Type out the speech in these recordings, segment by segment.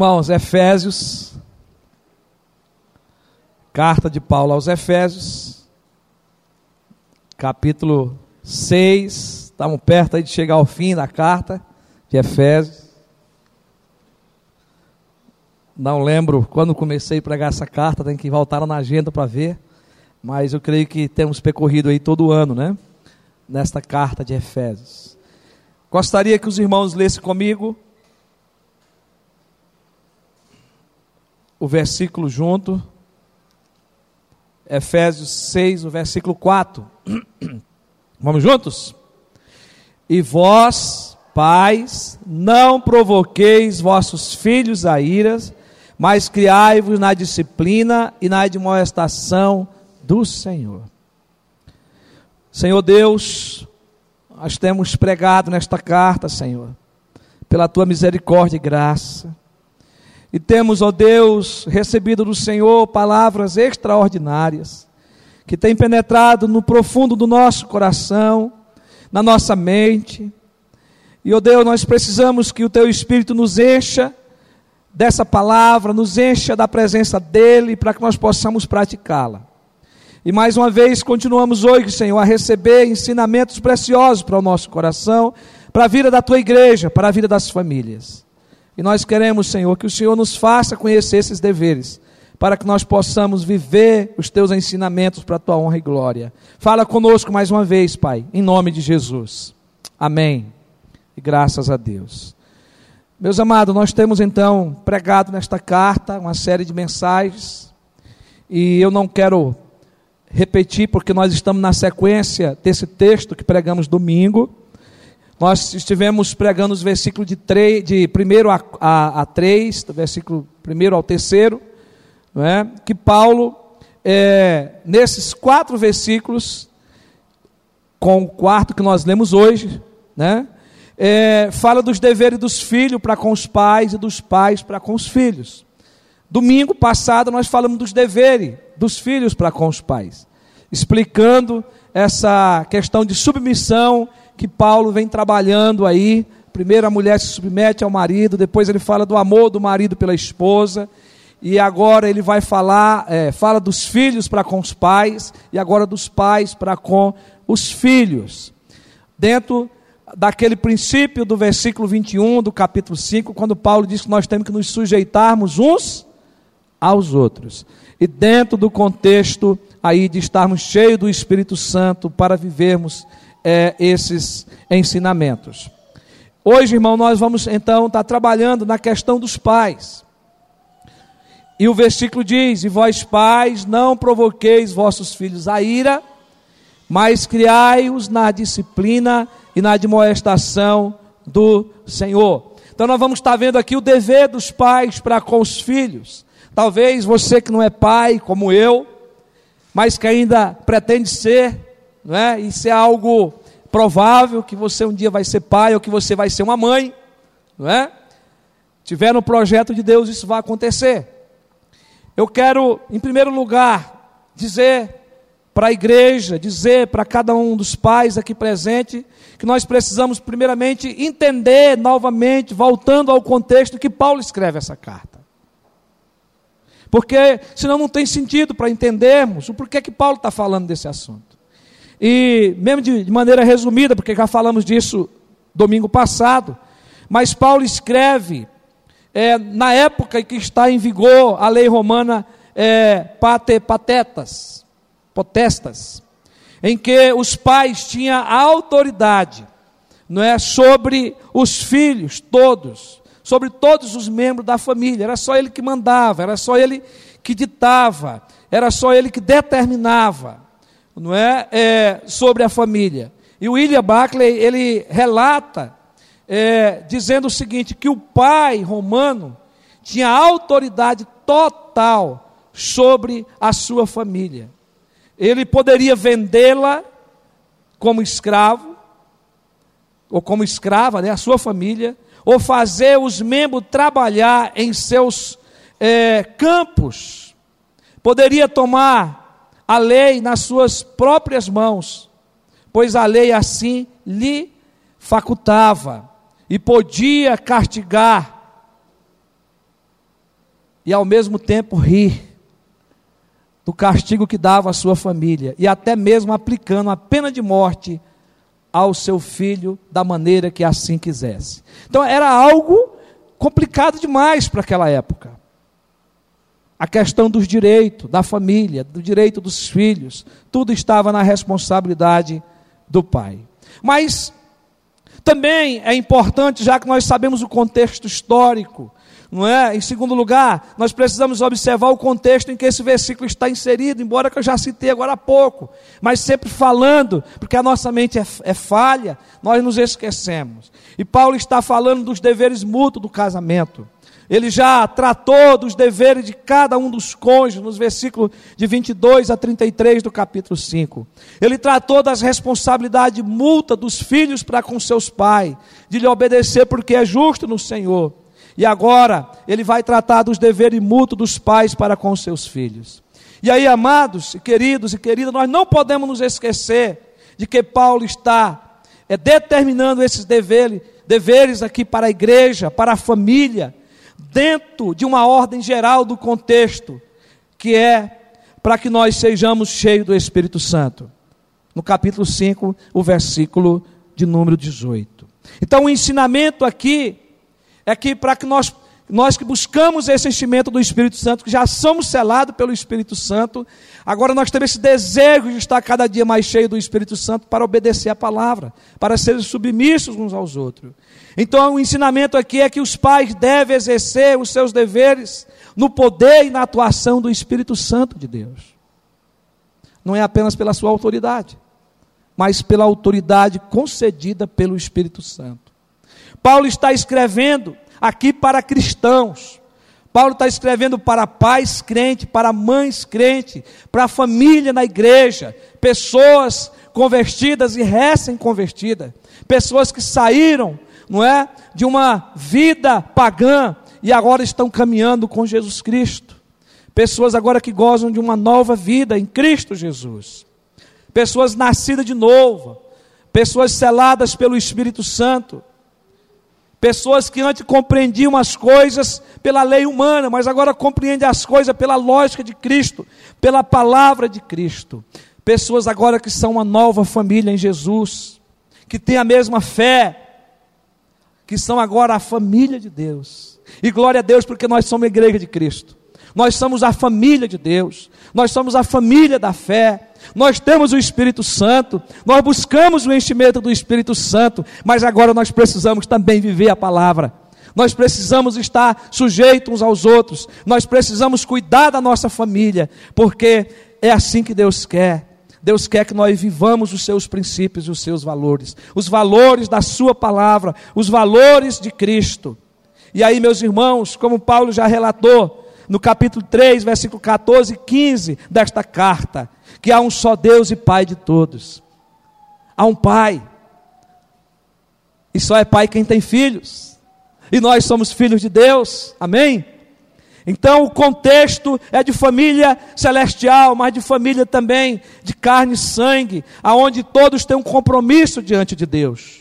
Irmãos, Efésios, carta de Paulo aos Efésios, capítulo 6, estamos perto aí de chegar ao fim da carta de Efésios. Não lembro quando comecei a pregar essa carta, tem que voltar na agenda para ver, mas eu creio que temos percorrido aí todo ano, né? Nesta carta de Efésios. Gostaria que os irmãos lessem comigo o versículo junto. Efésios 6, o versículo 4. Vamos juntos? E vós, pais, não provoqueis vossos filhos a iras, mas criai-vos na disciplina e na admoestação do Senhor. Senhor Deus, nós temos pregado nesta carta, Senhor, pela tua misericórdia e graça e temos, ó Deus, recebido do Senhor palavras extraordinárias, que têm penetrado no profundo do nosso coração, na nossa mente. E, ó Deus, nós precisamos que o Teu Espírito nos encha dessa palavra, nos encha da presença dEle, para que nós possamos praticá-la. E mais uma vez continuamos hoje, Senhor, a receber ensinamentos preciosos para o nosso coração, para a vida da tua igreja, para a vida das famílias. E nós queremos, Senhor, que o Senhor nos faça conhecer esses deveres, para que nós possamos viver os teus ensinamentos para a tua honra e glória. Fala conosco mais uma vez, Pai, em nome de Jesus. Amém. E graças a Deus. Meus amados, nós temos então pregado nesta carta uma série de mensagens, e eu não quero repetir, porque nós estamos na sequência desse texto que pregamos domingo. Nós estivemos pregando os versículos de, 3, de 1 a, a, a 3, do versículo 1 ao 3, não é? que Paulo, é, nesses quatro versículos, com o quarto que nós lemos hoje, né? É, fala dos deveres dos filhos para com os pais e dos pais para com os filhos. Domingo passado nós falamos dos deveres dos filhos para com os pais, explicando essa questão de submissão que Paulo vem trabalhando aí. Primeiro a mulher se submete ao marido, depois ele fala do amor do marido pela esposa, e agora ele vai falar, é, fala dos filhos para com os pais, e agora dos pais para com os filhos. Dentro daquele princípio do versículo 21 do capítulo 5, quando Paulo diz que nós temos que nos sujeitarmos uns aos outros. E dentro do contexto aí de estarmos cheios do Espírito Santo para vivermos é, esses ensinamentos. Hoje, irmão, nós vamos então estar trabalhando na questão dos pais. E o versículo diz: E vós, pais, não provoqueis vossos filhos a ira, mas criai-os na disciplina e na admoestação do Senhor. Então, nós vamos estar vendo aqui o dever dos pais para com os filhos. Talvez você que não é pai, como eu, mas que ainda pretende ser, não é? Isso é algo provável que você um dia vai ser pai ou que você vai ser uma mãe, não é? Tiver no projeto de Deus, isso vai acontecer. Eu quero, em primeiro lugar, dizer para a igreja, dizer para cada um dos pais aqui presente, que nós precisamos, primeiramente, entender novamente, voltando ao contexto que Paulo escreve essa carta. Porque senão não tem sentido para entendermos o porquê que Paulo está falando desse assunto. E, mesmo de, de maneira resumida, porque já falamos disso domingo passado, mas Paulo escreve, é, na época em que está em vigor a lei romana é, pate, patetas, potestas, em que os pais tinham a autoridade não é, sobre os filhos todos, sobre todos os membros da família, era só ele que mandava, era só ele que ditava, era só ele que determinava não é, é sobre a família. E o William Buckley, ele relata, é, dizendo o seguinte, que o pai romano tinha autoridade total sobre a sua família. Ele poderia vendê-la como escravo, ou como escrava, né, a sua família, ou fazer os membros trabalhar em seus é, campos. Poderia tomar a lei nas suas próprias mãos, pois a lei assim lhe facultava e podia castigar e ao mesmo tempo rir do castigo que dava à sua família e até mesmo aplicando a pena de morte ao seu filho da maneira que assim quisesse. Então era algo complicado demais para aquela época. A questão dos direitos da família, do direito dos filhos, tudo estava na responsabilidade do pai. Mas também é importante, já que nós sabemos o contexto histórico, não é? Em segundo lugar, nós precisamos observar o contexto em que esse versículo está inserido, embora que eu já citei agora há pouco, mas sempre falando, porque a nossa mente é, é falha, nós nos esquecemos. E Paulo está falando dos deveres mútuos do casamento. Ele já tratou dos deveres de cada um dos cônjuges, nos versículos de 22 a 33 do capítulo 5. Ele tratou das responsabilidades multa dos filhos para com seus pais, de lhe obedecer porque é justo no Senhor. E agora, ele vai tratar dos deveres mútuos dos pais para com seus filhos. E aí, amados, queridos e queridas, nós não podemos nos esquecer de que Paulo está é, determinando esses deveres, deveres aqui para a igreja, para a família, dentro de uma ordem geral do contexto, que é para que nós sejamos cheios do Espírito Santo. No capítulo 5, o versículo de número 18. Então, o ensinamento aqui é que para que nós, nós que buscamos esse enchimento do Espírito Santo, que já somos selados pelo Espírito Santo, agora nós temos esse desejo de estar cada dia mais cheio do Espírito Santo para obedecer a palavra, para serem submissos uns aos outros. Então, o ensinamento aqui é que os pais devem exercer os seus deveres no poder e na atuação do Espírito Santo de Deus. Não é apenas pela sua autoridade, mas pela autoridade concedida pelo Espírito Santo. Paulo está escrevendo aqui para cristãos. Paulo está escrevendo para pais crentes, para mães crentes, para a família na igreja, pessoas convertidas e recém-convertidas, pessoas que saíram não é? De uma vida pagã e agora estão caminhando com Jesus Cristo. Pessoas agora que gozam de uma nova vida em Cristo Jesus. Pessoas nascidas de novo. Pessoas seladas pelo Espírito Santo. Pessoas que antes compreendiam as coisas pela lei humana, mas agora compreendem as coisas pela lógica de Cristo, pela palavra de Cristo. Pessoas agora que são uma nova família em Jesus, que têm a mesma fé, que são agora a família de Deus. E glória a Deus, porque nós somos a igreja de Cristo. Nós somos a família de Deus. Nós somos a família da fé. Nós temos o Espírito Santo. Nós buscamos o enchimento do Espírito Santo. Mas agora nós precisamos também viver a palavra. Nós precisamos estar sujeitos uns aos outros. Nós precisamos cuidar da nossa família. Porque é assim que Deus quer. Deus quer que nós vivamos os seus princípios e os seus valores, os valores da Sua palavra, os valores de Cristo. E aí, meus irmãos, como Paulo já relatou, no capítulo 3, versículo 14 e 15 desta carta, que há um só Deus e Pai de todos. Há um Pai, e só é Pai quem tem filhos, e nós somos filhos de Deus, amém? Então o contexto é de família celestial, mas de família também de carne e sangue, aonde todos têm um compromisso diante de Deus.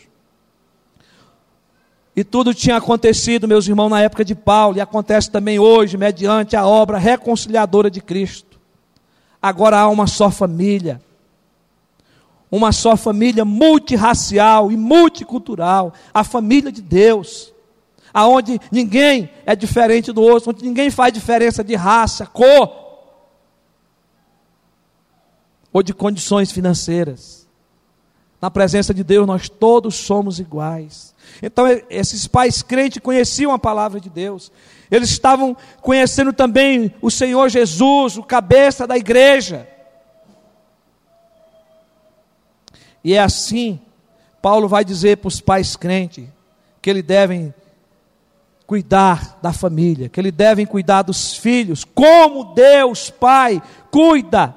E tudo tinha acontecido, meus irmãos, na época de Paulo, e acontece também hoje, mediante a obra reconciliadora de Cristo. Agora há uma só família, uma só família multirracial e multicultural, a família de Deus aonde ninguém é diferente do outro, onde ninguém faz diferença de raça, cor ou de condições financeiras. Na presença de Deus, nós todos somos iguais. Então, esses pais crentes conheciam a palavra de Deus, eles estavam conhecendo também o Senhor Jesus, o cabeça da igreja. E é assim, Paulo vai dizer para os pais crentes que eles devem cuidar da família, que eles devem cuidar dos filhos, como Deus Pai cuida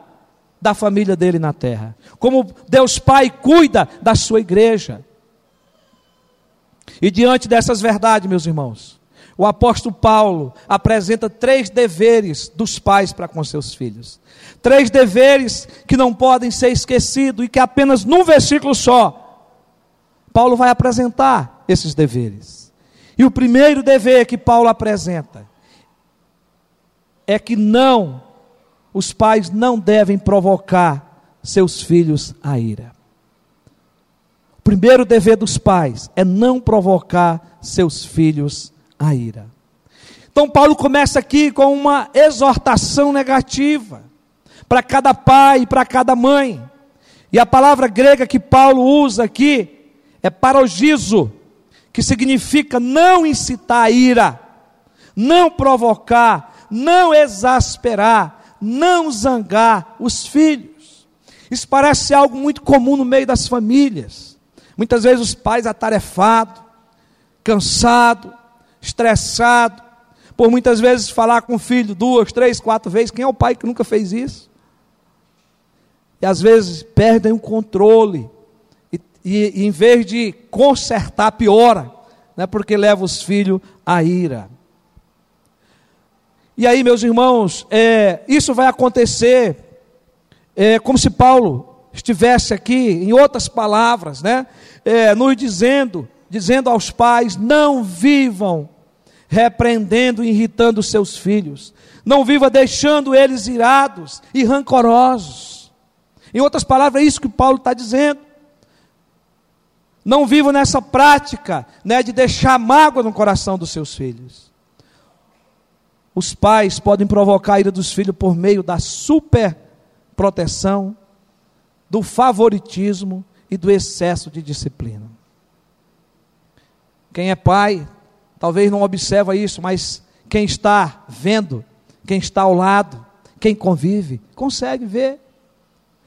da família dele na terra, como Deus Pai cuida da sua igreja. E diante dessas verdades, meus irmãos, o apóstolo Paulo apresenta três deveres dos pais para com seus filhos. Três deveres que não podem ser esquecidos e que apenas num versículo só, Paulo vai apresentar esses deveres. E o primeiro dever que Paulo apresenta é que não, os pais não devem provocar seus filhos a ira. O primeiro dever dos pais é não provocar seus filhos a ira. Então, Paulo começa aqui com uma exortação negativa para cada pai e para cada mãe. E a palavra grega que Paulo usa aqui é parogizo, que significa não incitar a ira, não provocar, não exasperar, não zangar os filhos. Isso parece algo muito comum no meio das famílias. Muitas vezes os pais atarefados, cansado, estressado, por muitas vezes falar com o filho duas, três, quatro vezes. Quem é o pai que nunca fez isso? E às vezes perdem o controle. E, e, e em vez de consertar, piora. Né, porque leva os filhos à ira. E aí, meus irmãos, é, isso vai acontecer é, como se Paulo estivesse aqui, em outras palavras, né, é, nos dizendo, dizendo aos pais: não vivam repreendendo e irritando seus filhos, não viva deixando eles irados e rancorosos. Em outras palavras, é isso que Paulo está dizendo. Não viva nessa prática né, de deixar mágoa no coração dos seus filhos. Os pais podem provocar a ira dos filhos por meio da super proteção, do favoritismo e do excesso de disciplina. Quem é pai, talvez não observa isso, mas quem está vendo, quem está ao lado, quem convive, consegue ver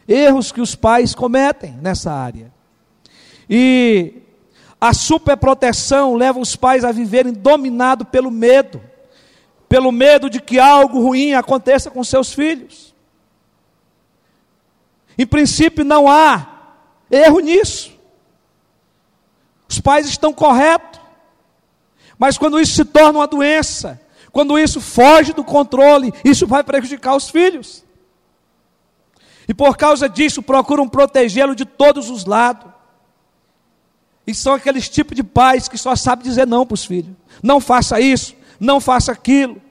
erros que os pais cometem nessa área. E a superproteção leva os pais a viverem dominados pelo medo pelo medo de que algo ruim aconteça com seus filhos. Em princípio, não há erro nisso. Os pais estão corretos. Mas quando isso se torna uma doença, quando isso foge do controle, isso vai prejudicar os filhos. E por causa disso, procuram protegê-lo de todos os lados. E são aqueles tipos de pais que só sabem dizer não para os filhos. Não faça isso, não faça aquilo.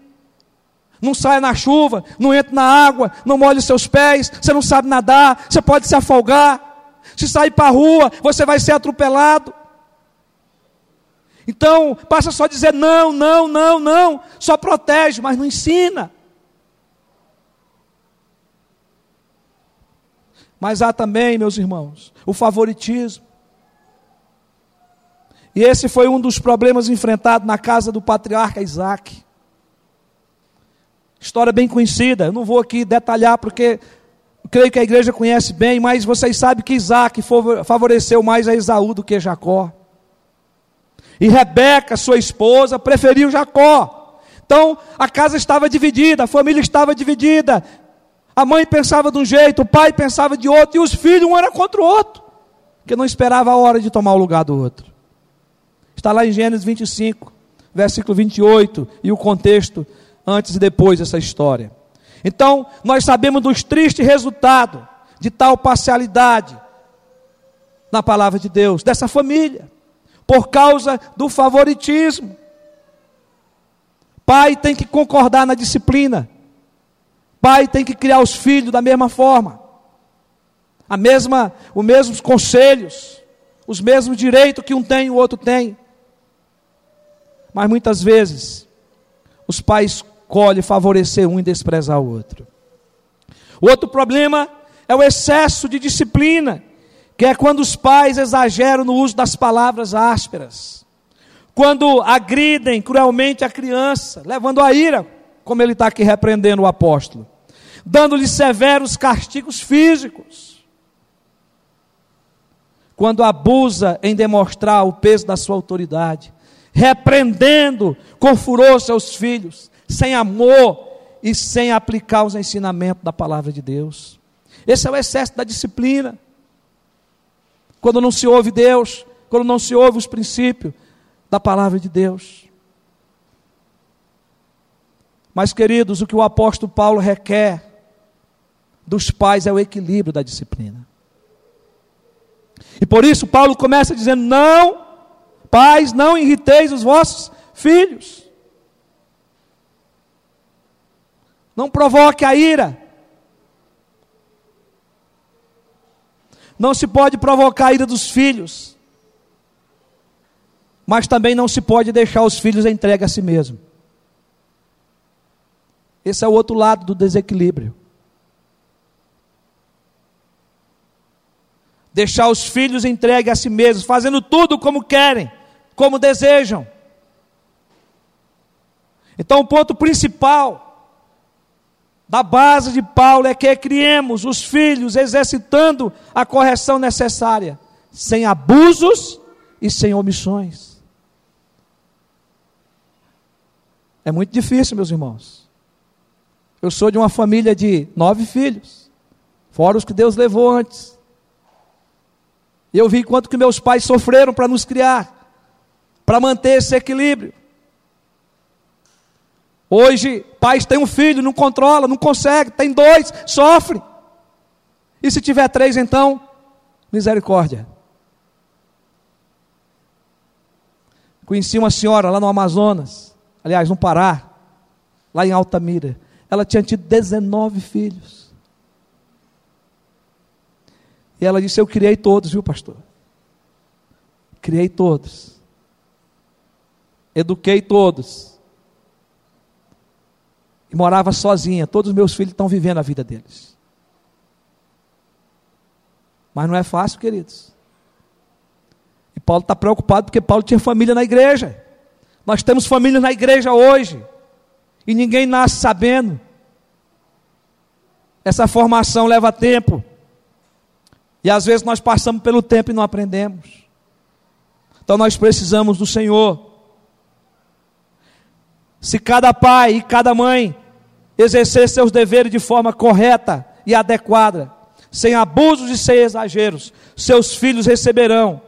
Não saia na chuva, não entre na água, não molhe seus pés, você não sabe nadar, você pode se afogar. Se sair para a rua, você vai ser atropelado. Então, passa só a dizer não, não, não, não. Só protege, mas não ensina. Mas há também, meus irmãos, o favoritismo. E esse foi um dos problemas enfrentados na casa do patriarca Isaac. História bem conhecida, eu não vou aqui detalhar porque creio que a igreja conhece bem, mas vocês sabem que Isaac favoreceu mais a Esaú do que Jacó. E Rebeca, sua esposa, preferiu Jacó. Então a casa estava dividida, a família estava dividida. A mãe pensava de um jeito, o pai pensava de outro, e os filhos um era contra o outro, porque não esperava a hora de tomar o lugar do outro. Está lá em Gênesis 25, versículo 28, e o contexto antes e depois dessa história. Então, nós sabemos dos tristes resultados de tal parcialidade na palavra de Deus, dessa família, por causa do favoritismo. Pai tem que concordar na disciplina. Pai tem que criar os filhos da mesma forma. A mesma, os mesmos conselhos, os mesmos direitos que um tem e o outro tem. Mas muitas vezes os pais escolhe favorecer um e desprezar o outro. O outro problema é o excesso de disciplina, que é quando os pais exageram no uso das palavras ásperas, quando agridem cruelmente a criança, levando a ira, como ele está aqui repreendendo o apóstolo, dando-lhe severos castigos físicos, quando abusa em demonstrar o peso da sua autoridade, repreendendo com furor seus filhos, sem amor e sem aplicar os ensinamentos da palavra de Deus. Esse é o excesso da disciplina. Quando não se ouve Deus, quando não se ouve os princípios da palavra de Deus. Mas, queridos, o que o apóstolo Paulo requer dos pais é o equilíbrio da disciplina. E por isso Paulo começa dizendo: Não, pais, não irriteis os vossos filhos. Não provoque a ira. Não se pode provocar a ira dos filhos. Mas também não se pode deixar os filhos entregue a si mesmo. Esse é o outro lado do desequilíbrio. Deixar os filhos entregues a si mesmos, fazendo tudo como querem, como desejam. Então, o ponto principal da base de Paulo é que criemos os filhos exercitando a correção necessária, sem abusos e sem omissões. É muito difícil, meus irmãos. Eu sou de uma família de nove filhos, fora os que Deus levou antes. E eu vi quanto que meus pais sofreram para nos criar, para manter esse equilíbrio. Hoje, pais têm um filho, não controla, não consegue, tem dois, sofre. E se tiver três, então, misericórdia. Conheci uma senhora lá no Amazonas, aliás, no Pará, lá em Altamira. Ela tinha tido 19 filhos. E ela disse: Eu criei todos, viu, pastor? Criei todos. Eduquei todos e morava sozinha. Todos os meus filhos estão vivendo a vida deles. Mas não é fácil, queridos. E Paulo está preocupado porque Paulo tinha família na igreja. Nós temos família na igreja hoje. E ninguém nasce sabendo. Essa formação leva tempo. E às vezes nós passamos pelo tempo e não aprendemos. Então nós precisamos do Senhor. Se cada pai e cada mãe exercer seus deveres de forma correta e adequada, sem abusos e sem exageros, seus filhos receberão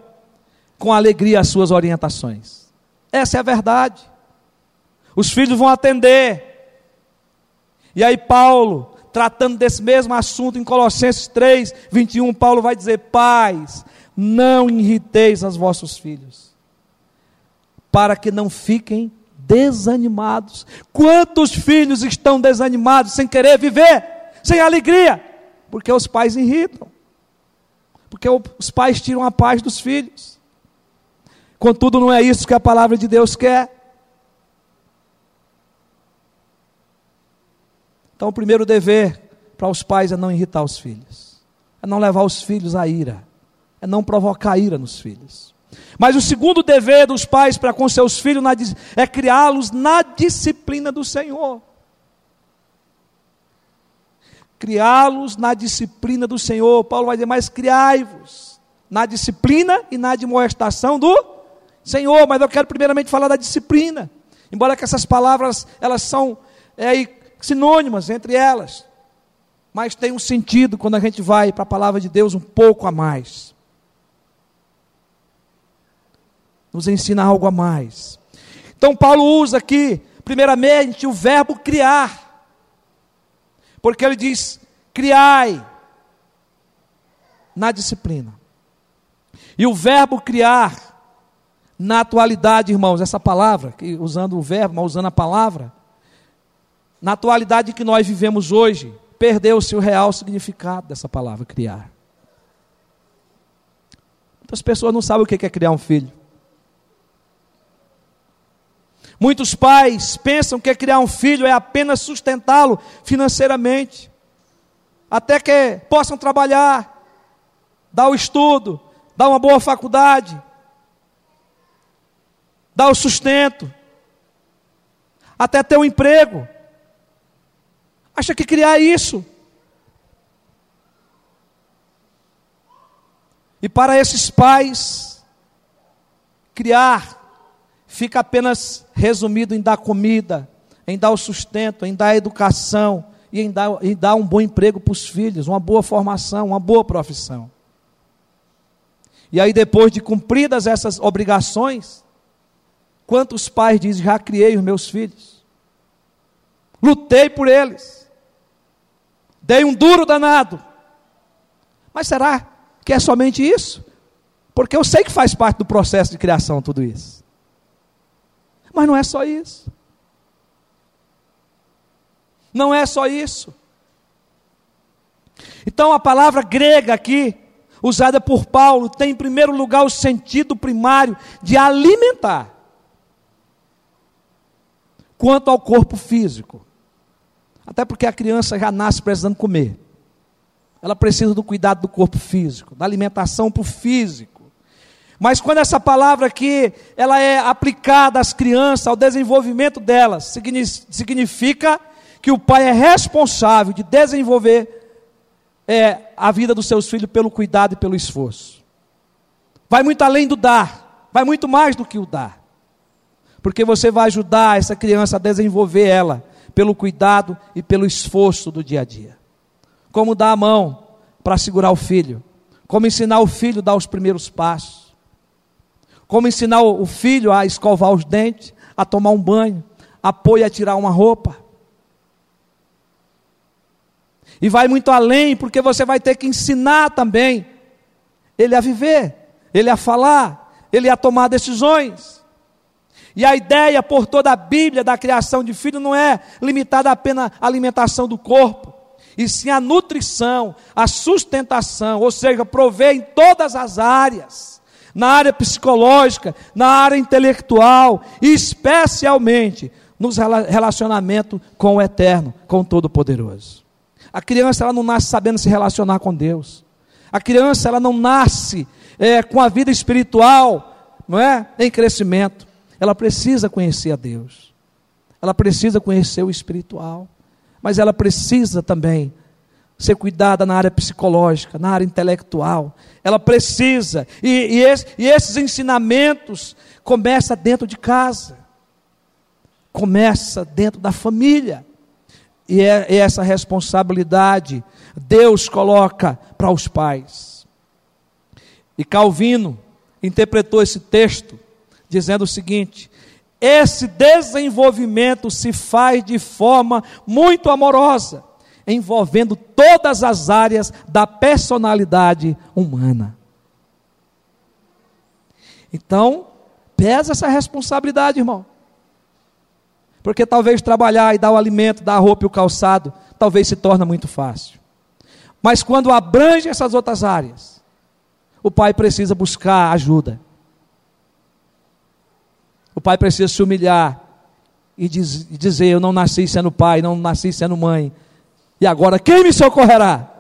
com alegria as suas orientações. Essa é a verdade. Os filhos vão atender. E aí, Paulo, tratando desse mesmo assunto em Colossenses 3, 21, Paulo vai dizer: Pais, não irriteis os vossos filhos, para que não fiquem desanimados. Quantos filhos estão desanimados, sem querer viver, sem alegria? Porque os pais irritam. Porque os pais tiram a paz dos filhos. Contudo, não é isso que a palavra de Deus quer. Então, o primeiro dever para os pais é não irritar os filhos, é não levar os filhos à ira, é não provocar ira nos filhos. Mas o segundo dever dos pais para com seus filhos é criá-los na disciplina do Senhor. Criá-los na disciplina do Senhor. Paulo vai dizer: Mas criai-vos na disciplina e na admoestação do Senhor. Mas eu quero primeiramente falar da disciplina. Embora que essas palavras elas são é, sinônimas entre elas, mas tem um sentido quando a gente vai para a palavra de Deus um pouco a mais. Nos ensina algo a mais. Então, Paulo usa aqui, primeiramente, o verbo criar, porque ele diz: criai na disciplina. E o verbo criar, na atualidade, irmãos, essa palavra, usando o verbo, mas usando a palavra, na atualidade que nós vivemos hoje, perdeu-se o real significado dessa palavra criar. Muitas pessoas não sabem o que é criar um filho. Muitos pais pensam que criar um filho é apenas sustentá-lo financeiramente, até que possam trabalhar, dar o estudo, dar uma boa faculdade, dar o sustento, até ter um emprego. Acha que criar isso? E para esses pais, criar fica apenas resumido em dar comida, em dar o sustento, em dar a educação e em dar, em dar um bom emprego para os filhos, uma boa formação, uma boa profissão. E aí, depois de cumpridas essas obrigações, quantos pais dizem: Já criei os meus filhos, lutei por eles, dei um duro danado. Mas será que é somente isso? Porque eu sei que faz parte do processo de criação tudo isso. Mas não é só isso. Não é só isso. Então a palavra grega aqui, usada por Paulo, tem em primeiro lugar o sentido primário de alimentar. Quanto ao corpo físico. Até porque a criança já nasce precisando comer. Ela precisa do cuidado do corpo físico, da alimentação para o físico. Mas quando essa palavra aqui, ela é aplicada às crianças, ao desenvolvimento delas, significa que o pai é responsável de desenvolver é, a vida dos seus filhos pelo cuidado e pelo esforço. Vai muito além do dar, vai muito mais do que o dar. Porque você vai ajudar essa criança a desenvolver ela pelo cuidado e pelo esforço do dia a dia. Como dar a mão para segurar o filho, como ensinar o filho a dar os primeiros passos, como ensinar o filho a escovar os dentes, a tomar um banho, apoio a tirar uma roupa. E vai muito além, porque você vai ter que ensinar também ele a viver, ele a falar, ele a tomar decisões. E a ideia por toda a Bíblia da criação de filho não é limitada apenas à alimentação do corpo, e sim a nutrição, a sustentação, ou seja, prover em todas as áreas, na área psicológica, na área intelectual, e especialmente nos relacionamentos com o eterno, com o Todo-Poderoso. A criança ela não nasce sabendo se relacionar com Deus. A criança ela não nasce é, com a vida espiritual, não é, em crescimento. Ela precisa conhecer a Deus. Ela precisa conhecer o espiritual. Mas ela precisa também ser cuidada na área psicológica, na área intelectual. Ela precisa. E, e, esse, e esses ensinamentos começam dentro de casa. Começa dentro da família. E é, é essa responsabilidade Deus coloca para os pais. E Calvino interpretou esse texto dizendo o seguinte: esse desenvolvimento se faz de forma muito amorosa, envolvendo todas as áreas da personalidade humana. Então, pesa essa responsabilidade, irmão. Porque talvez trabalhar e dar o alimento, dar a roupa e o calçado, talvez se torna muito fácil. Mas quando abrange essas outras áreas, o pai precisa buscar ajuda. O pai precisa se humilhar e dizer: Eu não nasci sendo pai, não nasci sendo mãe. E agora quem me socorrerá?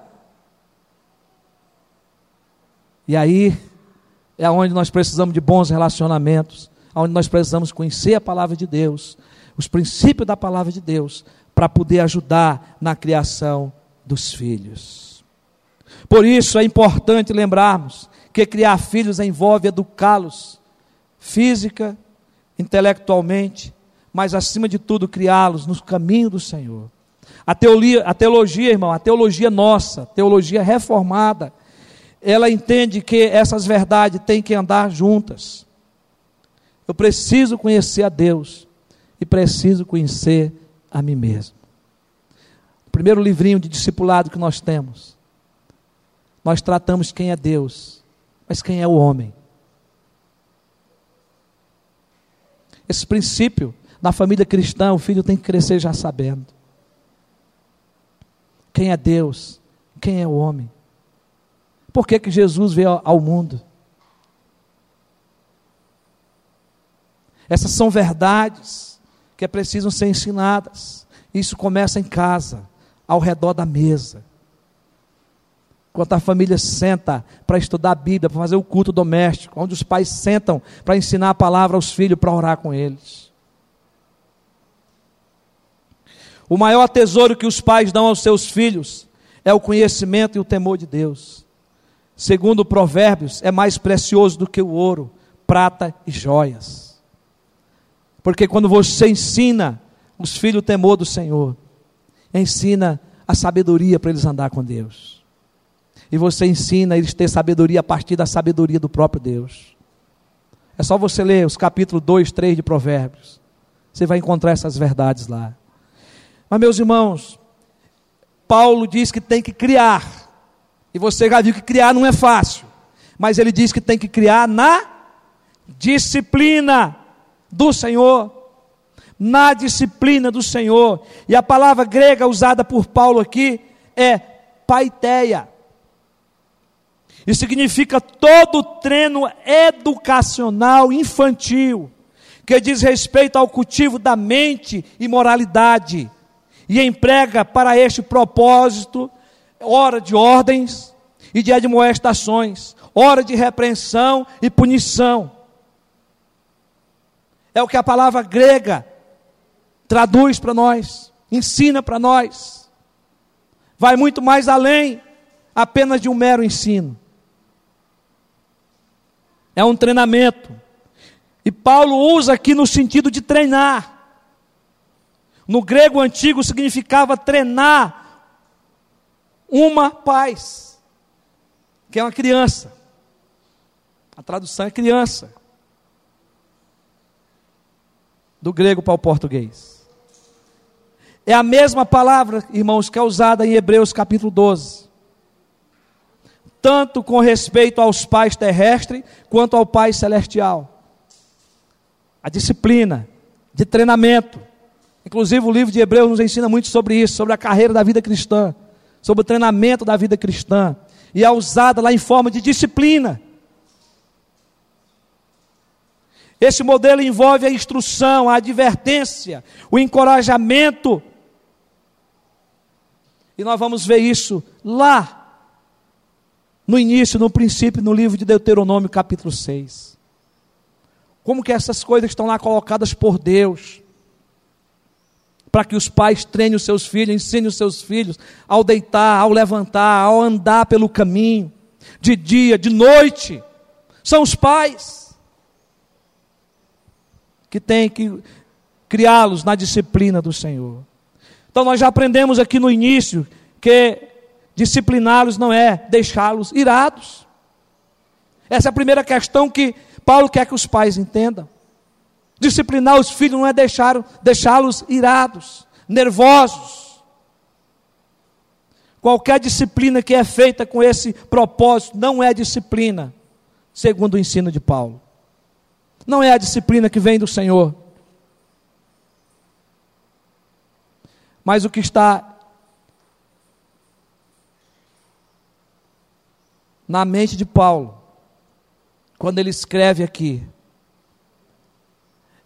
E aí é onde nós precisamos de bons relacionamentos, onde nós precisamos conhecer a palavra de Deus, os princípios da palavra de Deus, para poder ajudar na criação dos filhos. Por isso é importante lembrarmos que criar filhos envolve educá-los física, intelectualmente, mas acima de tudo criá-los no caminho do Senhor. A teologia, a teologia, irmão, a teologia nossa, a teologia reformada, ela entende que essas verdades têm que andar juntas. Eu preciso conhecer a Deus e preciso conhecer a mim mesmo. O primeiro livrinho de discipulado que nós temos, nós tratamos quem é Deus, mas quem é o homem. Esse princípio, na família cristã, o filho tem que crescer já sabendo. Quem é Deus? Quem é o homem? Por que, que Jesus veio ao mundo? Essas são verdades que precisam ser ensinadas. Isso começa em casa, ao redor da mesa. Quando a família senta para estudar a Bíblia, para fazer o culto doméstico, onde os pais sentam para ensinar a palavra aos filhos, para orar com eles. O maior tesouro que os pais dão aos seus filhos é o conhecimento e o temor de Deus. Segundo Provérbios, é mais precioso do que o ouro, prata e joias. Porque quando você ensina os filhos o temor do Senhor, ensina a sabedoria para eles andar com Deus. E você ensina eles ter sabedoria a partir da sabedoria do próprio Deus. É só você ler os capítulos 2, 3 de Provérbios. Você vai encontrar essas verdades lá. Mas, meus irmãos, Paulo diz que tem que criar. E você já viu que criar não é fácil. Mas ele diz que tem que criar na disciplina do Senhor. na disciplina do Senhor. E a palavra grega usada por Paulo aqui é paiteia. E significa todo treino educacional infantil que diz respeito ao cultivo da mente e moralidade e emprega para este propósito hora de ordens e de admoestações, hora de repreensão e punição. É o que a palavra grega traduz para nós, ensina para nós. Vai muito mais além apenas de um mero ensino. É um treinamento. E Paulo usa aqui no sentido de treinar. No grego antigo significava treinar uma paz, que é uma criança. A tradução é criança. Do grego para o português. É a mesma palavra, irmãos, que é usada em Hebreus capítulo 12. Tanto com respeito aos pais terrestres, quanto ao Pai celestial. A disciplina de treinamento. Inclusive, o livro de Hebreus nos ensina muito sobre isso, sobre a carreira da vida cristã, sobre o treinamento da vida cristã. E é usada lá em forma de disciplina. Esse modelo envolve a instrução, a advertência, o encorajamento e nós vamos ver isso lá, no início, no princípio, no livro de Deuteronômio, capítulo 6. Como que essas coisas estão lá colocadas por Deus, para que os pais treinem os seus filhos, ensinem os seus filhos ao deitar, ao levantar, ao andar pelo caminho, de dia, de noite. São os pais que têm que criá-los na disciplina do Senhor. Então nós já aprendemos aqui no início que discipliná-los não é deixá-los irados. Essa é a primeira questão que Paulo quer que os pais entendam. Disciplinar os filhos não é deixá-los irados, nervosos. Qualquer disciplina que é feita com esse propósito não é disciplina, segundo o ensino de Paulo. Não é a disciplina que vem do Senhor. Mas o que está na mente de Paulo, quando ele escreve aqui,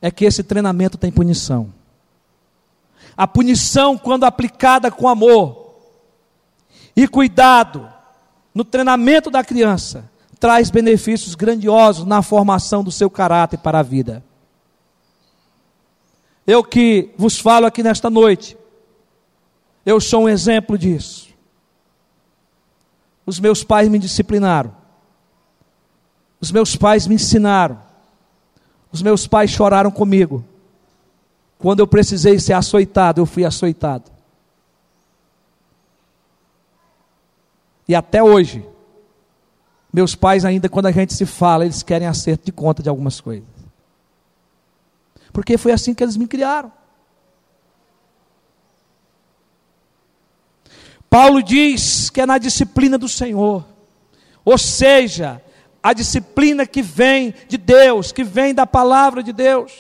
é que esse treinamento tem punição. A punição, quando aplicada com amor e cuidado no treinamento da criança, traz benefícios grandiosos na formação do seu caráter para a vida. Eu que vos falo aqui nesta noite, eu sou um exemplo disso. Os meus pais me disciplinaram. Os meus pais me ensinaram. Os meus pais choraram comigo. Quando eu precisei ser açoitado, eu fui açoitado. E até hoje, meus pais ainda, quando a gente se fala, eles querem acerto de conta de algumas coisas. Porque foi assim que eles me criaram. Paulo diz que é na disciplina do Senhor, ou seja, a disciplina que vem de Deus, que vem da palavra de Deus.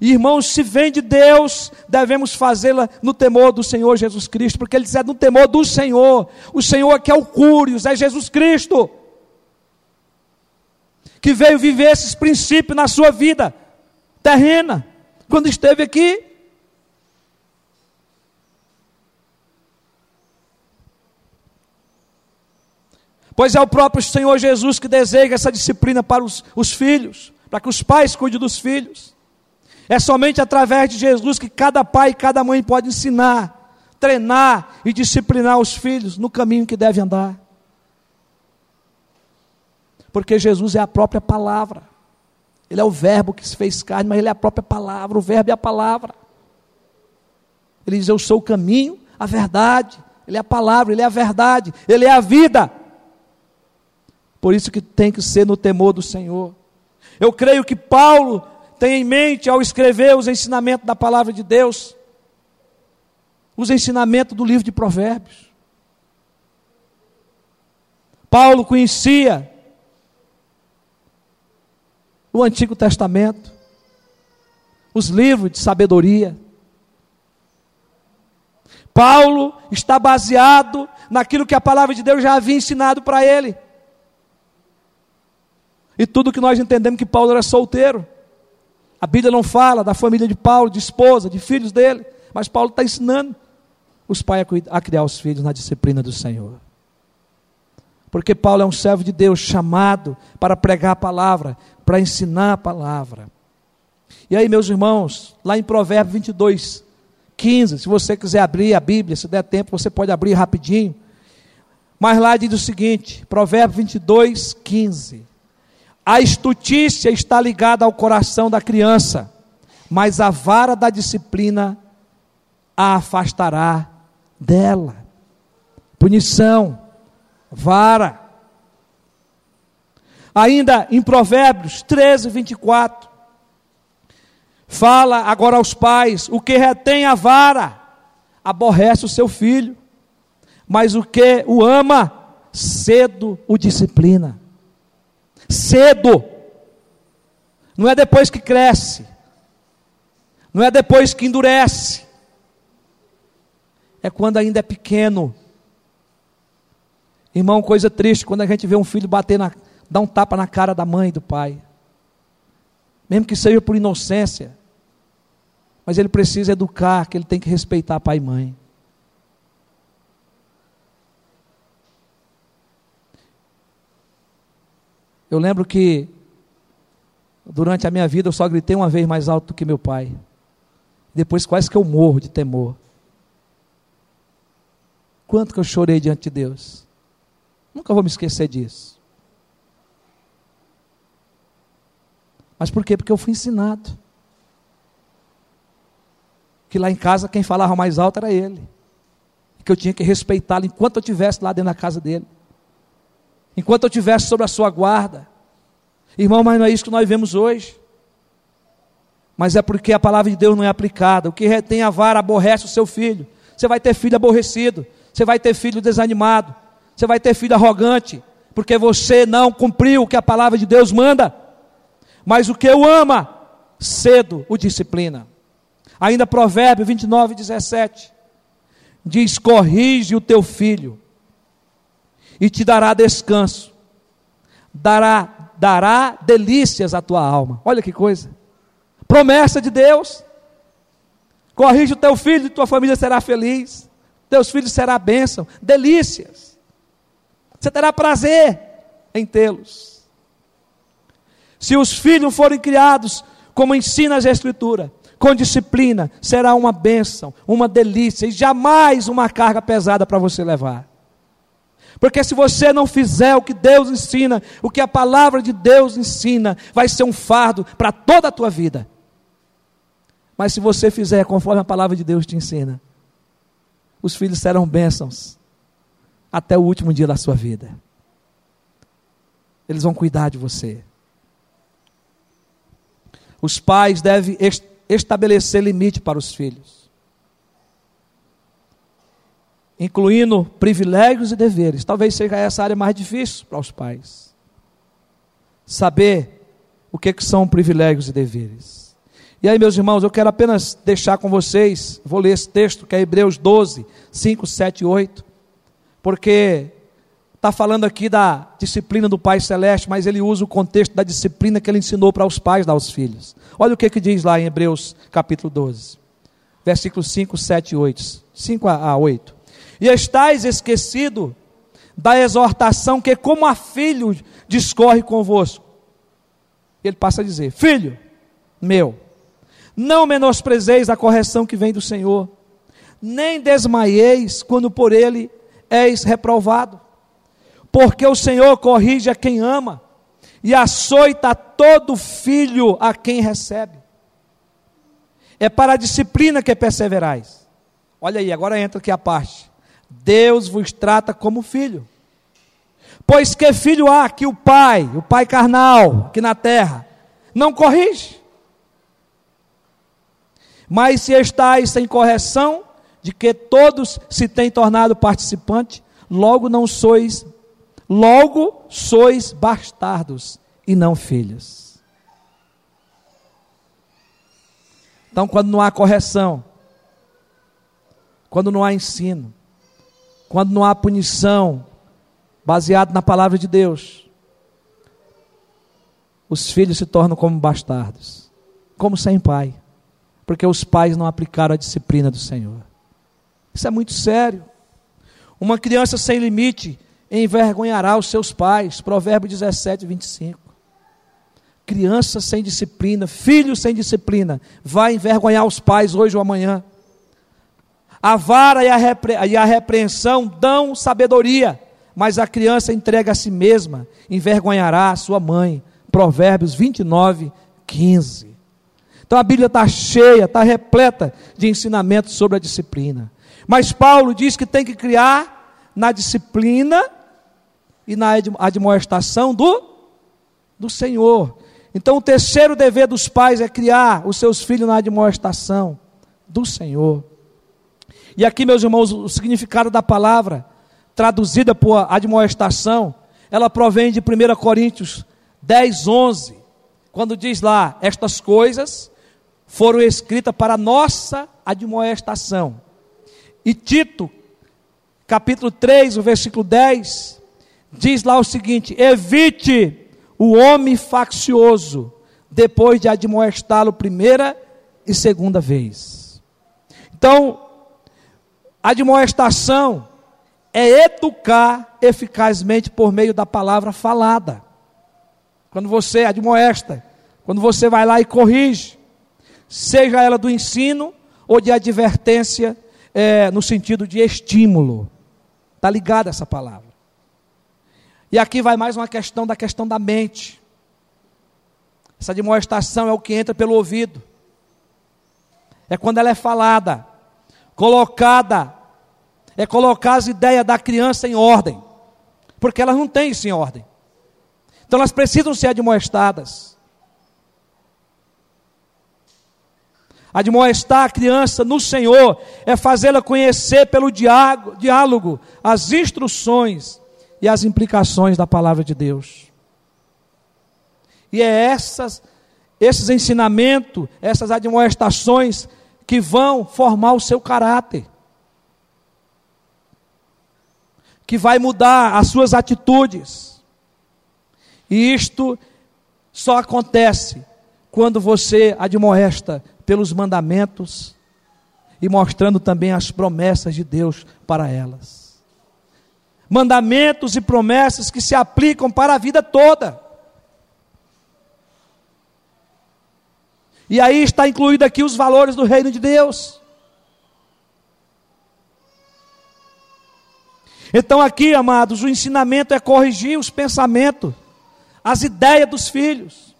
Irmãos, se vem de Deus, devemos fazê-la no temor do Senhor Jesus Cristo, porque ele diz é no temor do Senhor. O Senhor que é o Cúrios, é Jesus Cristo, que veio viver esses princípios na sua vida terrena, quando esteve aqui. Pois é o próprio Senhor Jesus que deseja essa disciplina para os, os filhos, para que os pais cuidem dos filhos. É somente através de Jesus que cada pai e cada mãe pode ensinar, treinar e disciplinar os filhos no caminho que deve andar. Porque Jesus é a própria palavra. Ele é o verbo que se fez carne, mas ele é a própria palavra, o verbo é a palavra. Ele diz: Eu sou o caminho, a verdade. Ele é a palavra, ele é a verdade, ele é a vida. Por isso que tem que ser no temor do Senhor. Eu creio que Paulo tem em mente ao escrever os ensinamentos da palavra de Deus, os ensinamentos do livro de Provérbios. Paulo conhecia o Antigo Testamento, os livros de sabedoria. Paulo está baseado naquilo que a palavra de Deus já havia ensinado para ele. E tudo que nós entendemos que Paulo era solteiro. A Bíblia não fala da família de Paulo, de esposa, de filhos dele, mas Paulo está ensinando os pais a criar os filhos na disciplina do Senhor. Porque Paulo é um servo de Deus chamado para pregar a palavra, para ensinar a palavra. E aí, meus irmãos, lá em Provérbios 22, 15, se você quiser abrir a Bíblia, se der tempo, você pode abrir rapidinho. Mas lá diz o seguinte, Provérbios 22, 15. A estutícia está ligada ao coração da criança, mas a vara da disciplina a afastará dela. Punição, vara. Ainda em Provérbios 13, 24, fala agora aos pais: o que retém a vara aborrece o seu filho, mas o que o ama, cedo o disciplina cedo. Não é depois que cresce. Não é depois que endurece. É quando ainda é pequeno. Irmão, coisa triste quando a gente vê um filho bater na, dar um tapa na cara da mãe e do pai. Mesmo que seja por inocência. Mas ele precisa educar, que ele tem que respeitar pai e mãe. Eu lembro que durante a minha vida eu só gritei uma vez mais alto do que meu pai. Depois quase que eu morro de temor. Quanto que eu chorei diante de Deus. Nunca vou me esquecer disso. Mas por quê? Porque eu fui ensinado. Que lá em casa quem falava mais alto era ele. Que eu tinha que respeitá-lo enquanto eu estivesse lá dentro da casa dele enquanto eu estivesse sobre a sua guarda. Irmão, mas não é isso que nós vemos hoje. Mas é porque a palavra de Deus não é aplicada. O que retém a vara aborrece o seu filho. Você vai ter filho aborrecido. Você vai ter filho desanimado. Você vai ter filho arrogante. Porque você não cumpriu o que a palavra de Deus manda. Mas o que o ama, cedo o disciplina. Ainda Provérbio 29, 17. Diz: corrige o teu filho e te dará descanso, dará, dará delícias à tua alma. Olha que coisa, promessa de Deus. Corrige o teu filho e tua família será feliz, teus filhos será bênção, delícias. Você terá prazer em tê-los. Se os filhos forem criados como ensina a Escritura, com disciplina, será uma bênção, uma delícia e jamais uma carga pesada para você levar. Porque se você não fizer o que Deus ensina, o que a palavra de Deus ensina, vai ser um fardo para toda a tua vida. Mas se você fizer conforme a palavra de Deus te ensina, os filhos serão bênçãos até o último dia da sua vida. Eles vão cuidar de você. Os pais devem estabelecer limite para os filhos incluindo privilégios e deveres. Talvez seja essa área mais difícil para os pais. Saber o que, que são privilégios e deveres. E aí, meus irmãos, eu quero apenas deixar com vocês, vou ler esse texto que é Hebreus 12, 5, 7 e 8, porque está falando aqui da disciplina do Pai Celeste, mas ele usa o contexto da disciplina que ele ensinou para os pais dar aos filhos. Olha o que, que diz lá em Hebreus capítulo 12, versículos 5, 7 e 8. 5 a 8. E estáis esquecido da exortação que, como a filho, discorre convosco. Ele passa a dizer: Filho meu, não menosprezeis a correção que vem do Senhor, nem desmaieis quando por ele és reprovado, porque o Senhor corrige a quem ama e açoita todo filho a quem recebe. É para a disciplina que perseverais. Olha aí, agora entra aqui a parte. Deus vos trata como filho. Pois que filho há que o pai, o pai carnal, que na terra, não corrige? Mas se estáis sem correção, de que todos se têm tornado participantes, logo não sois, logo sois bastardos e não filhos. Então, quando não há correção, quando não há ensino, quando não há punição baseado na palavra de Deus, os filhos se tornam como bastardos, como sem pai, porque os pais não aplicaram a disciplina do Senhor. Isso é muito sério. Uma criança sem limite envergonhará os seus pais. Provérbio 17, 25. Criança sem disciplina, filho sem disciplina, vai envergonhar os pais hoje ou amanhã. A vara e a, repre e a repreensão dão sabedoria, mas a criança entrega a si mesma, envergonhará a sua mãe. Provérbios 29, 15. Então a Bíblia está cheia, está repleta de ensinamentos sobre a disciplina. Mas Paulo diz que tem que criar na disciplina e na admoestação do, do Senhor. Então, o terceiro dever dos pais é criar os seus filhos na admoestação do Senhor. E aqui, meus irmãos, o significado da palavra, traduzida por admoestação, ela provém de 1 Coríntios 10, 11, quando diz lá: Estas coisas foram escritas para nossa admoestação. E Tito, capítulo 3, o versículo 10, diz lá o seguinte: evite o homem faccioso, depois de admoestá-lo primeira e segunda vez. Então, admoestação é educar eficazmente por meio da palavra falada. Quando você admoesta, quando você vai lá e corrige, seja ela do ensino ou de advertência, é, no sentido de estímulo. Está ligada essa palavra. E aqui vai mais uma questão da questão da mente. Essa demonstração é o que entra pelo ouvido. É quando ela é falada, colocada, é colocar as ideias da criança em ordem. Porque elas não têm isso em ordem. Então elas precisam ser admoestadas. Admoestar a criança no Senhor é fazê-la conhecer pelo diálogo as instruções e as implicações da palavra de Deus. E é essas, esses ensinamentos, essas admoestações que vão formar o seu caráter. Que vai mudar as suas atitudes. E isto só acontece quando você admoesta pelos mandamentos e mostrando também as promessas de Deus para elas mandamentos e promessas que se aplicam para a vida toda. E aí está incluído aqui os valores do reino de Deus. Então, aqui, amados, o ensinamento é corrigir os pensamentos, as ideias dos filhos.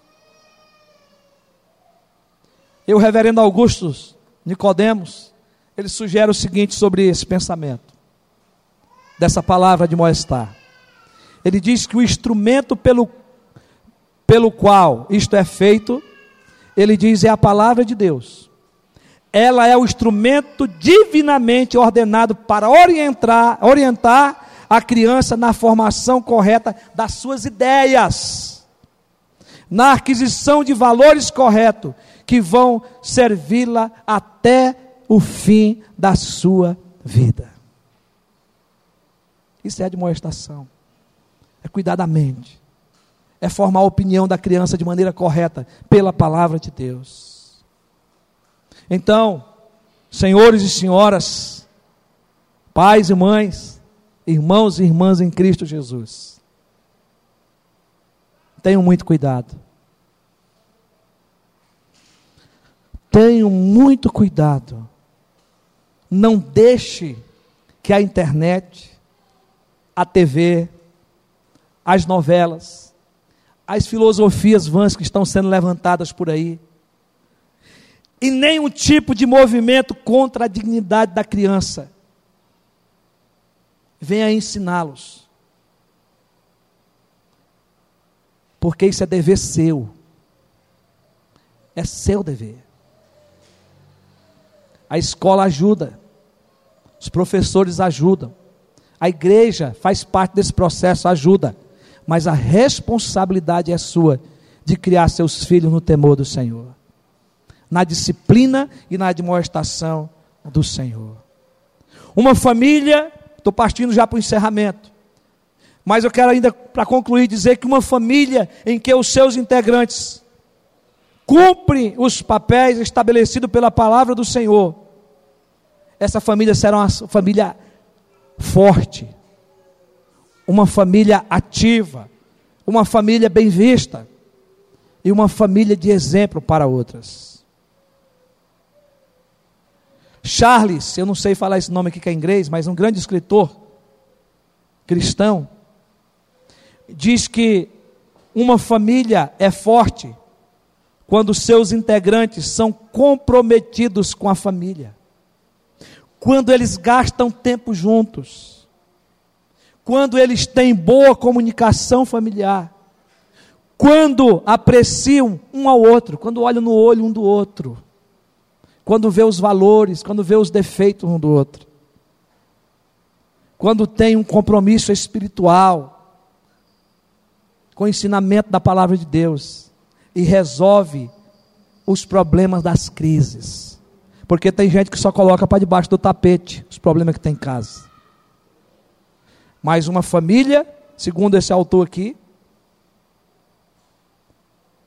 E o reverendo Augusto Nicodemos, ele sugere o seguinte sobre esse pensamento dessa palavra de molestar. Ele diz que o instrumento pelo, pelo qual isto é feito, ele diz é a palavra de Deus. Ela é o instrumento divinamente ordenado para orientar, orientar a criança na formação correta das suas ideias, na aquisição de valores corretos que vão servi-la até o fim da sua vida. Isso é admoestação. É cuidar da mente. É formar a opinião da criança de maneira correta pela palavra de Deus. Então, senhores e senhoras, pais e mães, irmãos e irmãs em Cristo Jesus, tenham muito cuidado. Tenham muito cuidado. Não deixe que a internet, a TV, as novelas, as filosofias vãs que estão sendo levantadas por aí, e nenhum tipo de movimento contra a dignidade da criança venha ensiná-los. Porque isso é dever seu. É seu dever. A escola ajuda, os professores ajudam, a igreja faz parte desse processo, ajuda. Mas a responsabilidade é sua de criar seus filhos no temor do Senhor. Na disciplina e na admoestação do Senhor. Uma família, estou partindo já para o encerramento, mas eu quero ainda, para concluir, dizer que uma família em que os seus integrantes cumprem os papéis estabelecidos pela palavra do Senhor, essa família será uma família forte, uma família ativa, uma família bem vista e uma família de exemplo para outras. Charles, eu não sei falar esse nome aqui que é inglês, mas um grande escritor cristão, diz que uma família é forte quando seus integrantes são comprometidos com a família, quando eles gastam tempo juntos, quando eles têm boa comunicação familiar, quando apreciam um ao outro, quando olham no olho um do outro, quando vê os valores, quando vê os defeitos um do outro, quando tem um compromisso espiritual com o ensinamento da palavra de Deus e resolve os problemas das crises. Porque tem gente que só coloca para debaixo do tapete os problemas que tem em casa. Mas uma família, segundo esse autor aqui,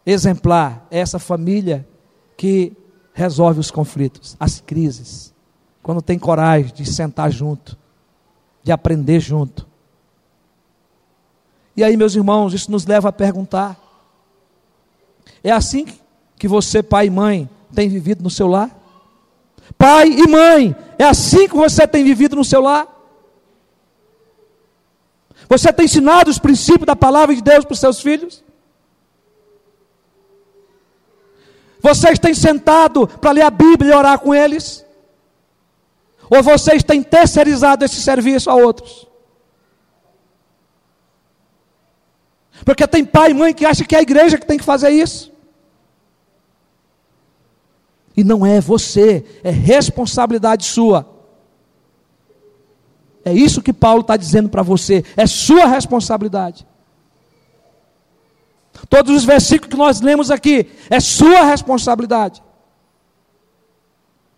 exemplar essa família que resolve os conflitos, as crises. Quando tem coragem de sentar junto, de aprender junto. E aí, meus irmãos, isso nos leva a perguntar: é assim que você, pai e mãe, tem vivido no seu lar? Pai e mãe, é assim que você tem vivido no seu lar? Você tem ensinado os princípios da palavra de Deus para os seus filhos? Vocês têm sentado para ler a Bíblia e orar com eles? Ou vocês têm terceirizado esse serviço a outros? Porque tem pai e mãe que acha que é a igreja que tem que fazer isso. E não é você, é responsabilidade sua. É isso que Paulo está dizendo para você, é sua responsabilidade. Todos os versículos que nós lemos aqui, é sua responsabilidade.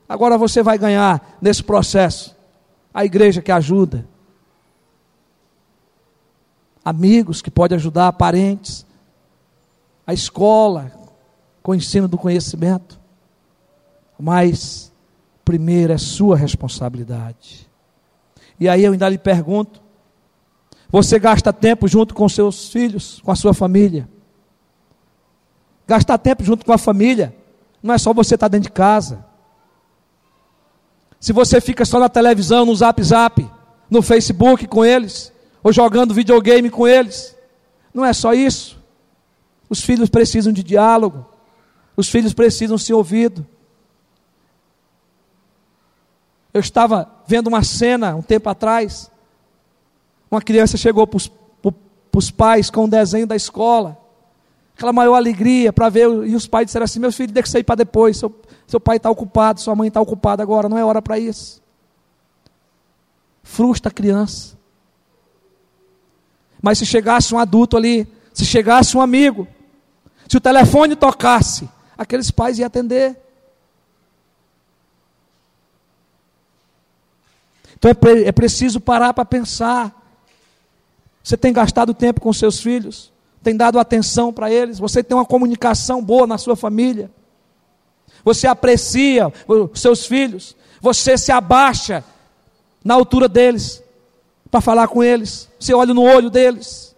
Agora você vai ganhar nesse processo a igreja que ajuda, amigos que podem ajudar, parentes, a escola com o ensino do conhecimento. Mas primeiro é sua responsabilidade. E aí eu ainda lhe pergunto: você gasta tempo junto com seus filhos, com a sua família? Gastar tempo junto com a família não é só você estar dentro de casa. Se você fica só na televisão, no zap zap, no Facebook com eles, ou jogando videogame com eles, não é só isso. Os filhos precisam de diálogo, os filhos precisam ser ouvidos. Eu estava vendo uma cena um tempo atrás, uma criança chegou para os pais com um desenho da escola, aquela maior alegria para ver, e os pais disseram assim: meu filho, deixa sair para depois, seu, seu pai está ocupado, sua mãe está ocupada agora, não é hora para isso. Frustra a criança. Mas se chegasse um adulto ali, se chegasse um amigo, se o telefone tocasse, aqueles pais iam atender. Então é, pre é preciso parar para pensar. Você tem gastado tempo com seus filhos? Tem dado atenção para eles, você tem uma comunicação boa na sua família, você aprecia os seus filhos, você se abaixa na altura deles para falar com eles, você olha no olho deles,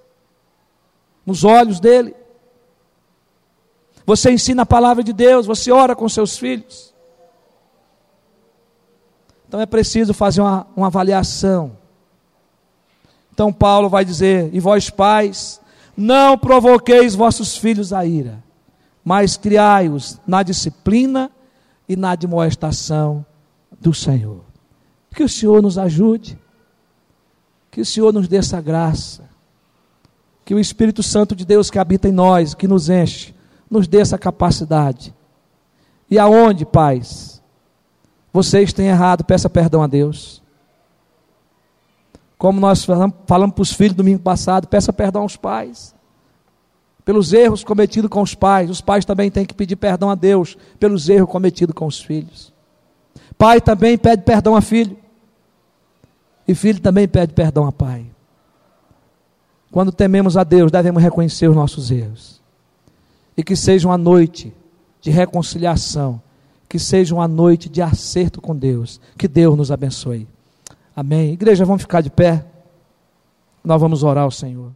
nos olhos dele, você ensina a palavra de Deus, você ora com seus filhos. Então é preciso fazer uma, uma avaliação. Então Paulo vai dizer: e vós pais, não provoqueis vossos filhos a ira, mas criai-os na disciplina e na admoestação do Senhor. Que o Senhor nos ajude, que o Senhor nos dê essa graça, que o Espírito Santo de Deus que habita em nós, que nos enche, nos dê essa capacidade. E aonde, pais, vocês têm errado, peça perdão a Deus. Como nós falamos, falamos para os filhos domingo passado, peça perdão aos pais. pelos erros cometidos com os pais. Os pais também têm que pedir perdão a Deus pelos erros cometidos com os filhos. Pai também pede perdão a filho. E filho também pede perdão a pai. Quando tememos a Deus, devemos reconhecer os nossos erros. E que seja uma noite de reconciliação, que seja uma noite de acerto com Deus. Que Deus nos abençoe. Amém. Igreja, vamos ficar de pé. Nós vamos orar ao Senhor.